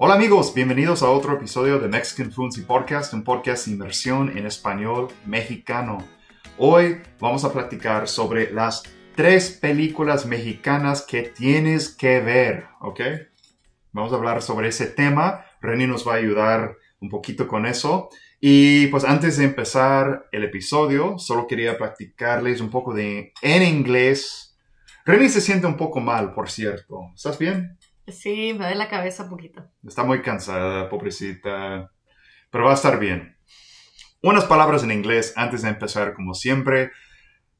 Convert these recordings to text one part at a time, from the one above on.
Hola amigos, bienvenidos a otro episodio de Mexican Fluency Podcast, un podcast de inmersión en español mexicano. Hoy vamos a platicar sobre las tres películas mexicanas que tienes que ver, ¿ok? Vamos a hablar sobre ese tema. Renny nos va a ayudar un poquito con eso. Y pues antes de empezar el episodio, solo quería practicarles un poco de en inglés. Renny se siente un poco mal, por cierto. ¿Estás bien? Sí, me da la cabeza un poquito. Está muy cansada, pobrecita. Pero va a estar bien. Unas palabras en inglés antes de empezar, como siempre.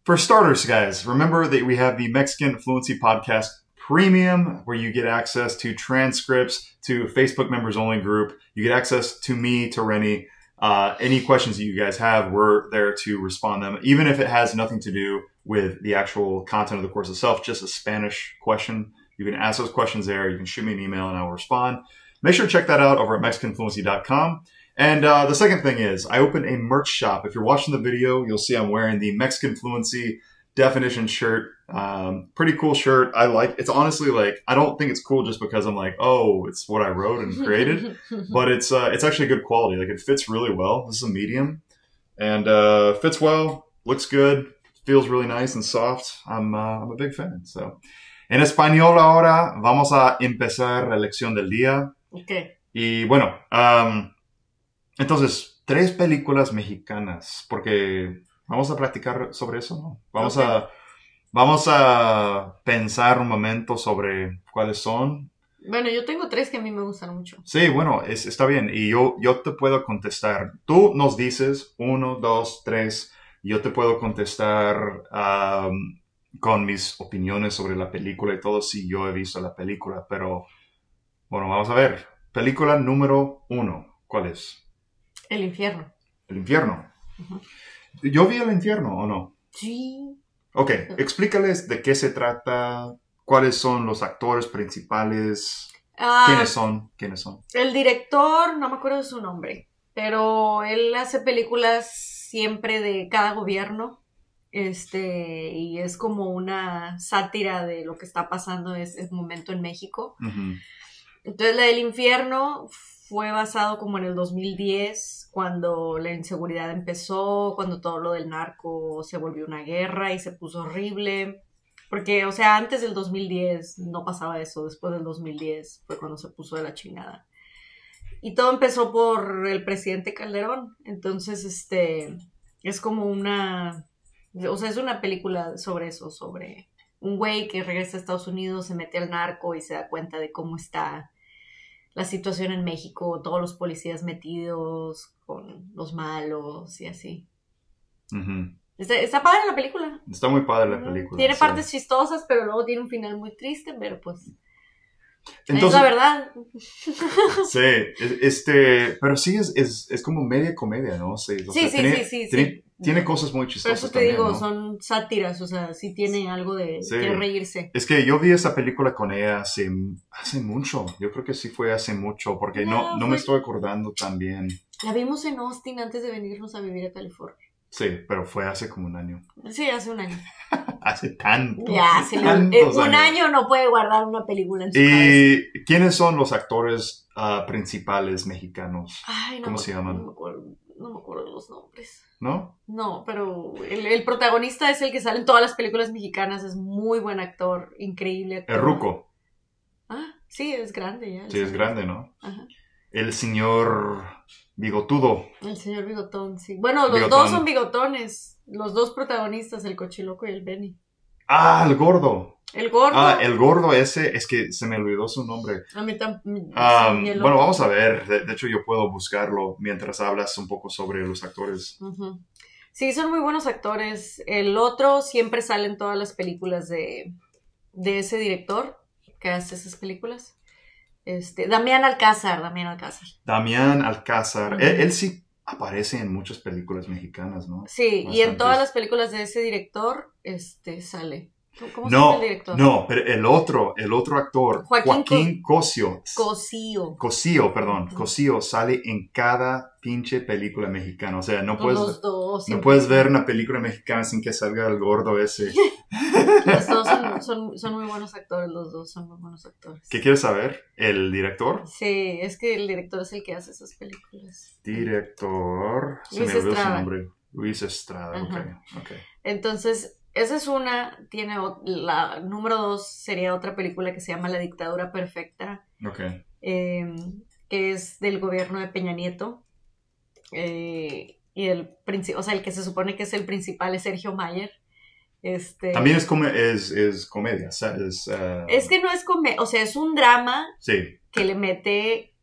For starters, guys, remember that we have the Mexican Fluency Podcast Premium, where you get access to transcripts, to Facebook members only group. You get access to me, to Rennie. Uh, any questions that you guys have, we're there to respond them, even if it has nothing to do with the actual content of the course itself, just a Spanish question. You can ask those questions there. You can shoot me an email and I'll respond. Make sure to check that out over at MexicanFluency.com. And uh, the second thing is, I opened a merch shop. If you're watching the video, you'll see I'm wearing the Mexican Fluency definition shirt. Um, pretty cool shirt. I like. It's honestly like I don't think it's cool just because I'm like, oh, it's what I wrote and created, but it's uh, it's actually good quality. Like it fits really well. This is a medium, and uh, fits well. Looks good. Feels really nice and soft. I'm uh, I'm a big fan. So, en español ahora vamos a empezar la lección del día. Ok. Y bueno, um, entonces, tres películas mexicanas, porque vamos a platicar sobre eso, ¿no? Vamos a vamos a pensar un momento sobre cuáles son. Bueno, yo tengo tres que a mí me gustan mucho. Sí, bueno, es- está bien. Y yo, yo te puedo contestar. Tú nos dices uno, dos, tres. Yo te puedo contestar um, con mis opiniones sobre la película y todo si yo he visto la película. Pero, bueno, vamos a ver. Película número uno. ¿Cuál es? El infierno. El infierno. ¿Yo vi el infierno o no? Sí. Ok, explícales de qué se trata, cuáles son los actores principales, Ah, quiénes son, quiénes son. El director, no me acuerdo de su nombre, pero él hace películas siempre de cada gobierno. Este, y es como una sátira de lo que está pasando en ese momento en México. Entonces, la del infierno fue basado como en el 2010, cuando la inseguridad empezó, cuando todo lo del narco se volvió una guerra y se puso horrible. Porque, o sea, antes del 2010 no pasaba eso, después del 2010 fue cuando se puso de la chingada. Y todo empezó por el presidente Calderón. Entonces, este, es como una, o sea, es una película sobre eso, sobre un güey que regresa a Estados Unidos, se mete al narco y se da cuenta de cómo está la situación en México, todos los policías metidos con los malos y así. Está, está padre la película. Está muy padre la película. Tiene sí. partes chistosas, pero luego tiene un final muy triste, pero pues es Entonces, la verdad. sí, es- este, pero sí es, es, es como media comedia, ¿no? Sí, o Sí, sí, tiene, sí, sí, tiene, sí. Tiene cosas muy Por chistosas eso te también, digo, ¿no? son sátiras, o sea, sí tiene algo de Sí. que reírse. Es que yo vi esa película con ella hace, hace mucho. Yo creo que sí fue hace mucho, porque no, No, no me estoy acordando tan bien. La vimos en Austin antes de venirnos a vivir a California. Sí, pero fue hace como un año. Sí, hace un año. Hace tanto. Ya, le- tantos eh, un años. año no puede guardar una película en su cabeza. ¿Y quiénes son los actores ah, principales mexicanos? Ay, no ¿Cómo se llaman? No acuerdo, los nombres. ¿No? No, pero el, el protagonista es el que sale en todas las películas mexicanas, es muy buen actor, increíble actor. El Ruco. Ah, sí, es grande ya. Sí, es grande, ¿no? Ajá. El señor Bigotudo. El señor Bigotón, sí. Bueno, los Bigotón. dos son bigotones, los dos protagonistas, el cochiloco y el Benny. Ah, el gordo. El gordo. Ah, el gordo ese, es que se me olvidó su nombre. A mí también. Bueno, vamos a ver. De, de hecho, yo puedo buscarlo mientras hablas un poco sobre los actores. Sí, son muy buenos actores. El otro siempre sale en todas las películas de, de ese director que hace esas películas. Este, Damián Alcázar, Damián Alcázar. Damián Alcázar. Él, él sí aparece en muchas películas mexicanas, ¿no? Sí, y en todas las películas de ese director, este, sale. ¿Cómo se llama el No, director? no, pero el otro, el otro actor, Joaquín Joaquín, Cosio, Cosío. Cosío, perdón. Cosío sale en cada pinche película mexicana. O sea, no puedes, los dos. no puedes ver una película mexicana sin que salga el gordo ese. Los dos son, son, son muy buenos actores, los dos son muy buenos actores. ¿Qué quieres saber? ¿El director? Sí, es que el director es el que hace esas películas. Director. Se Luis me olvidó su nombre. Luis Estrada, ok, ok. Entonces, esa es una. Tiene la número dos sería otra película que se llama La dictadura perfecta, Ok. eh, que es del gobierno de Peña Nieto. Eh, y el o sea, el que se supone que es el principal es Sergio Mayer. Este, También es, come- es, es comedia. Uh, Es que no es comedia, o sea, es un drama Sí, que le mete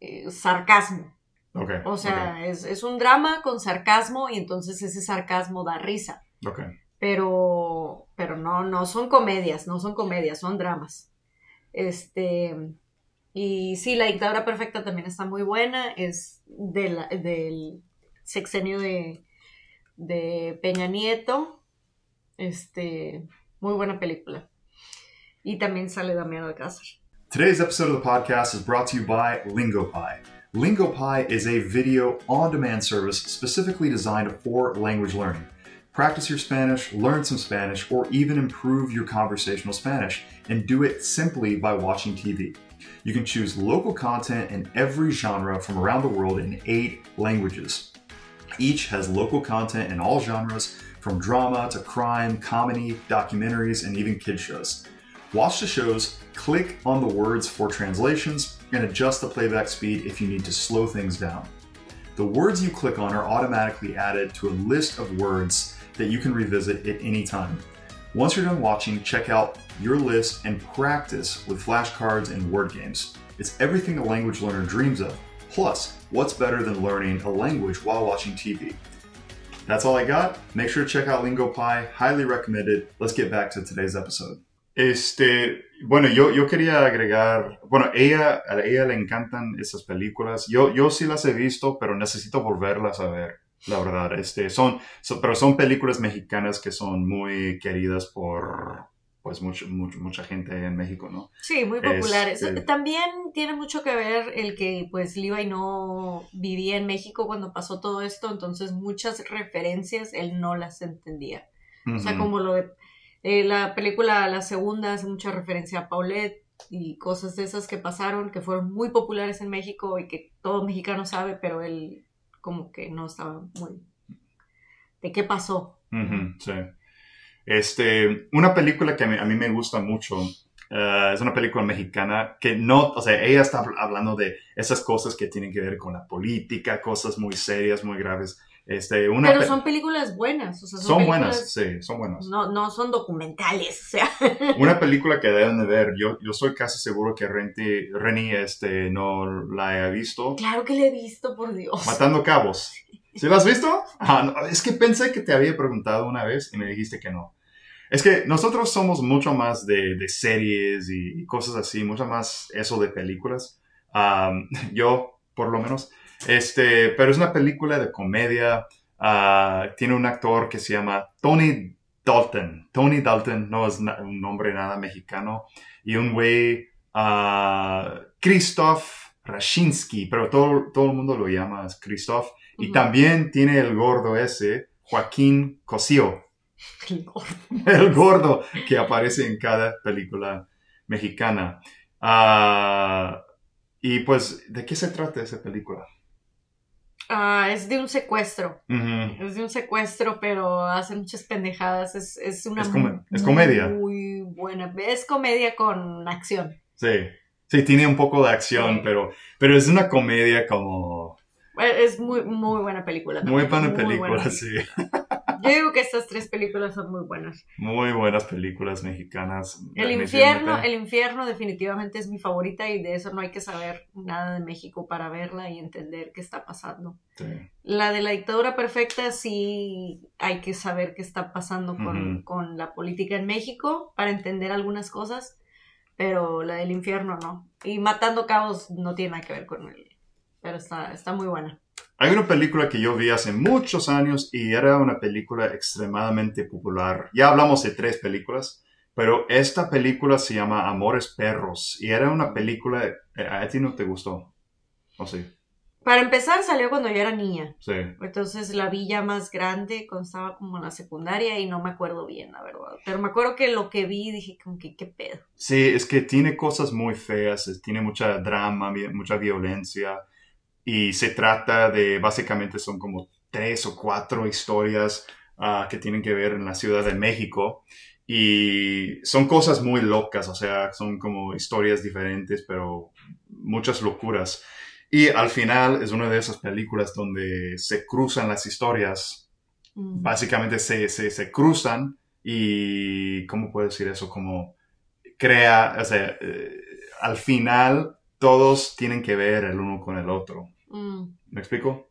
eh, sarcasmo. ok. O sea, es, es un drama con sarcasmo y entonces ese sarcasmo da risa. ok. Pero, pero no, no son comedias, no son comedias, son dramas. Este, y sí, La dictadura perfecta también está muy buena, es de la- del sexenio de, de Peña Nieto. Este, muy buena película. Y también sale Damián Alcázar. Today's episode of the podcast is brought to you by LingoPie. LingoPie is a video on demand service specifically designed for language learning. Practice your Spanish, learn some Spanish, or even improve your conversational Spanish, and do it simply by watching TV. You can choose local content in every genre from around the world in eight languages. Each has local content in all genres, from drama to crime, comedy, documentaries, and even kid shows. Watch the shows, click on the words for translations, and adjust the playback speed if you need to slow things down. The words you click on are automatically added to a list of words that you can revisit at any time. Once you're done watching, check out your list and practice with flashcards and word games. It's everything a language learner dreams of. Plus, what's better than learning a language while watching TV? That's all I got. Make sure to check out LingoPie. Highly recommended. Let's get back to today's episode. Este, bueno, yo, yo quería agregar, bueno, ella, a ella le encantan esas películas. Yo, yo sí las he visto, pero necesito volverlas a ver, la verdad. Este, son, pero son películas mexicanas que son muy queridas por, pues, mucho, mucho- mucha gente en México, ¿no? Sí, muy populares. Este- También tiene mucho que ver el que pues Levi no vivía en México cuando pasó todo esto, entonces muchas referencias él no las entendía. O sea, como lo de eh, la película, la segunda, hace mucha referencia a Paulette y cosas de esas que pasaron, que fueron muy populares en México y que todo mexicano sabe, pero él como que no estaba muy... ¿De qué pasó? Sí. Este, una película que a mí, me gusta mucho eh, es una película mexicana que no, o sea, ella está habl- hablando de esas cosas que tienen que ver con la política, cosas muy serias, muy graves. Este, una Pero pe- son películas buenas, o sea, son, son buenas, sí, son buenas. No, no son documentales, o sea. Una película que deben de ver, yo, yo soy casi seguro que Renti, Reni este, no la he visto. Claro que le he visto, por Dios. Matando cabos. ¿Sí la has visto? Ah, no, es que pensé que te había preguntado una vez y me dijiste que no. Es que nosotros somos mucho más de, de series y, y cosas así, mucho más eso de películas. Am, yo, por lo menos. Este, pero es una película de comedia. ah, tiene un actor que se llama Tony Dalton. Tony Dalton no es un nombre nada mexicano. Y un güey, ah, Christoph Rashinsky, pero todo, todo el mundo lo llama Christoph. Y también tiene el gordo ese, Joaquín Cosío, El gordo. el gordo que aparece en cada película mexicana. Ah, y pues, ¿de qué se trata esa película? Ah, es de un secuestro. Es de un secuestro, pero hace muchas pendejadas. Es, es una Es comedia. Muy buena. Es comedia con acción. Sí, sí, tiene un poco de acción, Sí. pero, pero es una comedia como... Eh, Es muy, muy buena película. Muy también, buena película, buena. sí. Yo digo que estas tres películas son muy buenas. Muy buenas películas mexicanas. El infierno, el infierno definitivamente es mi favorita y de eso no hay que saber nada de México para verla y entender qué está pasando. Sí. La de la dictadura perfecta sí hay que saber qué está pasando con, con la política en México para entender algunas cosas, pero la del infierno no. Y Matando Cabos no tiene nada que ver con él, pero está, está muy buena. Hay una película que yo vi hace muchos años y era una película extremadamente popular. Ya hablamos de tres películas, Pero esta película se llama Amores Perros y era una película... eh, ¿A ti no te gustó? ¿O sí? Para empezar, salió cuando yo era niña. Sí. Entonces la vi ya más grande, cuando estaba como en la secundaria y no me acuerdo bien, la verdad. Pero me acuerdo que lo que vi dije como que qué pedo. Sí, es que tiene cosas muy feas, tiene mucha drama, mucha violencia y se trata de, básicamente son como tres o cuatro historias ah, que tienen que ver en la Ciudad de México y son cosas muy locas, o sea, son como historias diferentes, pero muchas locuras. Y al final es una de esas películas donde se cruzan las historias Mm. básicamente se, se, se cruzan y, ¿cómo puedo decir eso? Como crea, o sea, eh, al final todos tienen que ver el uno con el otro. Mm, ¿Me explico?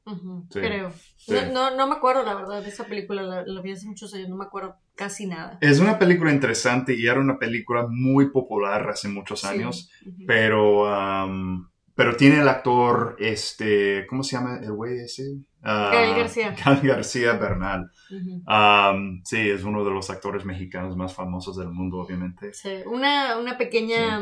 Sí, Creo. sí. No, no, no me acuerdo, la verdad, de esa película. La, la vi hace muchos años, no me acuerdo casi nada. Es una película interesante y era una película muy popular hace muchos Sí. años, pero, um, pero tiene el actor, este, ¿cómo se llama el güey ese? Gael García. Gael García Bernal. Um, sí, es uno de los actores mexicanos más famosos del mundo, obviamente. Sí, Una, una pequeña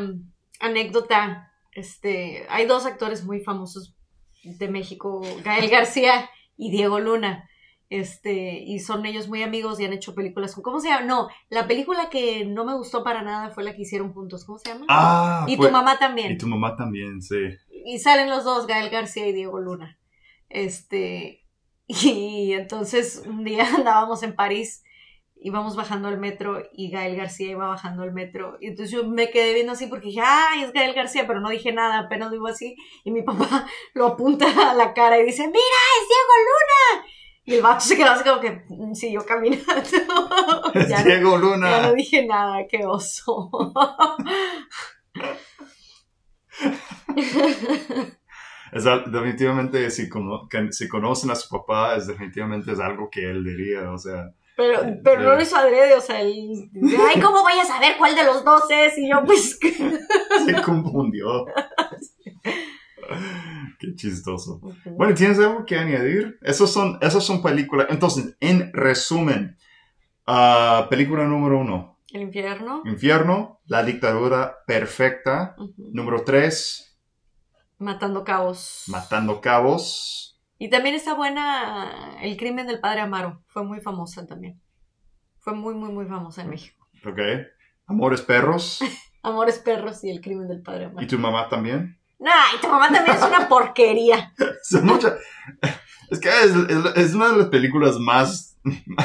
anécdota. Este, hay dos actores muy famosos de México, Gael García y Diego Luna. Este, y son ellos muy amigos y han hecho películas. con- ¿Cómo se llama? No, la película que no me gustó para nada fue la que hicieron juntos. ¿Cómo se llama? Ah, y fue- tu mamá también. Y tu mamá también, sí. y salen los dos, Gael García y Diego Luna. Este, y entonces un día andábamos en París, íbamos bajando al metro y Gael García iba bajando al metro. Y entonces yo me quedé viendo así porque dije, ay, es Gael García, pero no dije nada, apenas digo así. Y mi papá lo apunta a la cara y dice, mira, es Diego Luna. Y el vato se quedó así como que mm, siguió caminando. Es ya, no, Diego ya no Luna. dije nada, qué oso. Es definitivamente, si, cono- si conocen a su papá, es definitivamente es algo que él diría, o sea. Pero, pero no lo hizo adrede, o sea, ay, ¿cómo voy a saber cuál de los dos es? Y yo, pues, Se confundió. Qué chistoso. Bueno, ¿tienes algo que añadir? Esos son, esas son películas. Entonces, en resumen, ah, película número uno, el infierno. Infierno, La dictadura perfecta. Ujú. Número tres, Matando cabos. Matando cabos. Y también está buena El crimen del padre Amaro. Fue muy famosa también. Fue muy, muy, muy famosa en México. Ok. Amores perros. Amores perros y El crimen del padre ¿Y Amaro. tu mamá también? Nah, y tu mamá también es una porquería. Son muchas- Es que es, es- es una de las películas más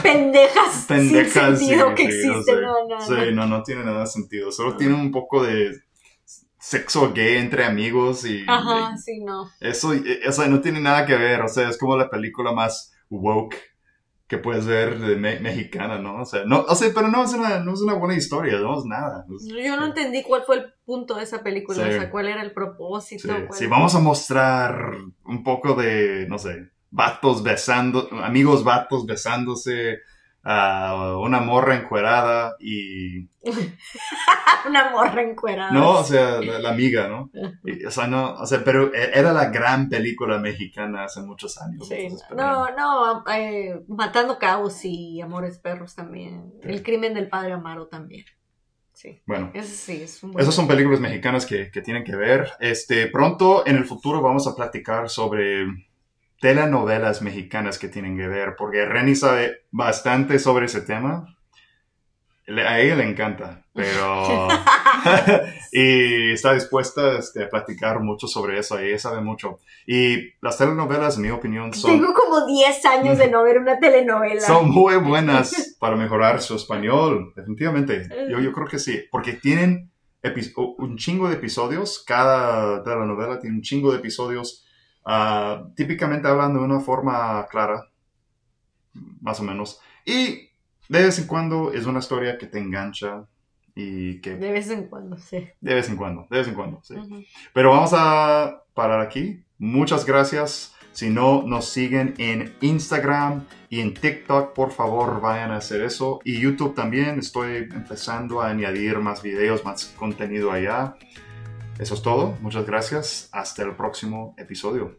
Pendejas. pendejas. sin sentido sí, que sí, no existen. sé. No, no, Sí, no. no, no tiene nada de sentido. Solo No. tiene un poco de sexo gay entre amigos y, Ajá, sí, no. y eso, y- no tiene nada que ver. O sea, es como la película más woke que puedes ver de me- mexicana, ¿no? O sea, no, o sea, pero no es una, no es una buena historia, no es nada. Es- Yo no entendí cuál fue el punto de esa película, Sí. o sea, cuál era el propósito. Sí, vamos a mostrar un poco de, no sé, vatos besando, amigos vatos besándose, a una morra encuerada y... Una morra encuerada. No, o sea, la, la amiga, ¿no? Y, o sea, no, o sea, pero e- era la gran película mexicana hace muchos años. Sí, entonces, pero no, no, eh, Matando Cabos y Amores Perros también. El crimen del padre Amaro también. Sí, Bueno, ese sí, es un buen... esas son películas mexicanas que, que tienen que ver. Este, pronto, en el futuro, vamos a platicar sobre telenovelas mexicanas que tienen que ver, porque Reni sabe bastante sobre ese tema. Le- a ella le encanta, pero... y está dispuesta este, a platicar mucho sobre eso, ella sabe mucho. Y las telenovelas, en mi opinión, son... Tengo como 10 años de no ver una telenovela. Son muy buenas para mejorar su español, definitivamente. Yo, yo creo que sí, porque tienen un chingo de episodios, cada telenovela tiene un chingo de episodios, ah, típicamente hablan de una forma clara, más o menos, y de vez en cuando es una historia que te engancha y que De vez en cuando, sí. de vez en cuando, de vez en cuando, sí. Pero vamos a parar aquí. Muchas gracias. Si no nos siguen en Instagram y en TikTok, por favor vayan a hacer eso. Y YouTube también. Estoy empezando a añadir más videos, más contenido allá. Eso es todo. Muchas gracias. Hasta el próximo episodio.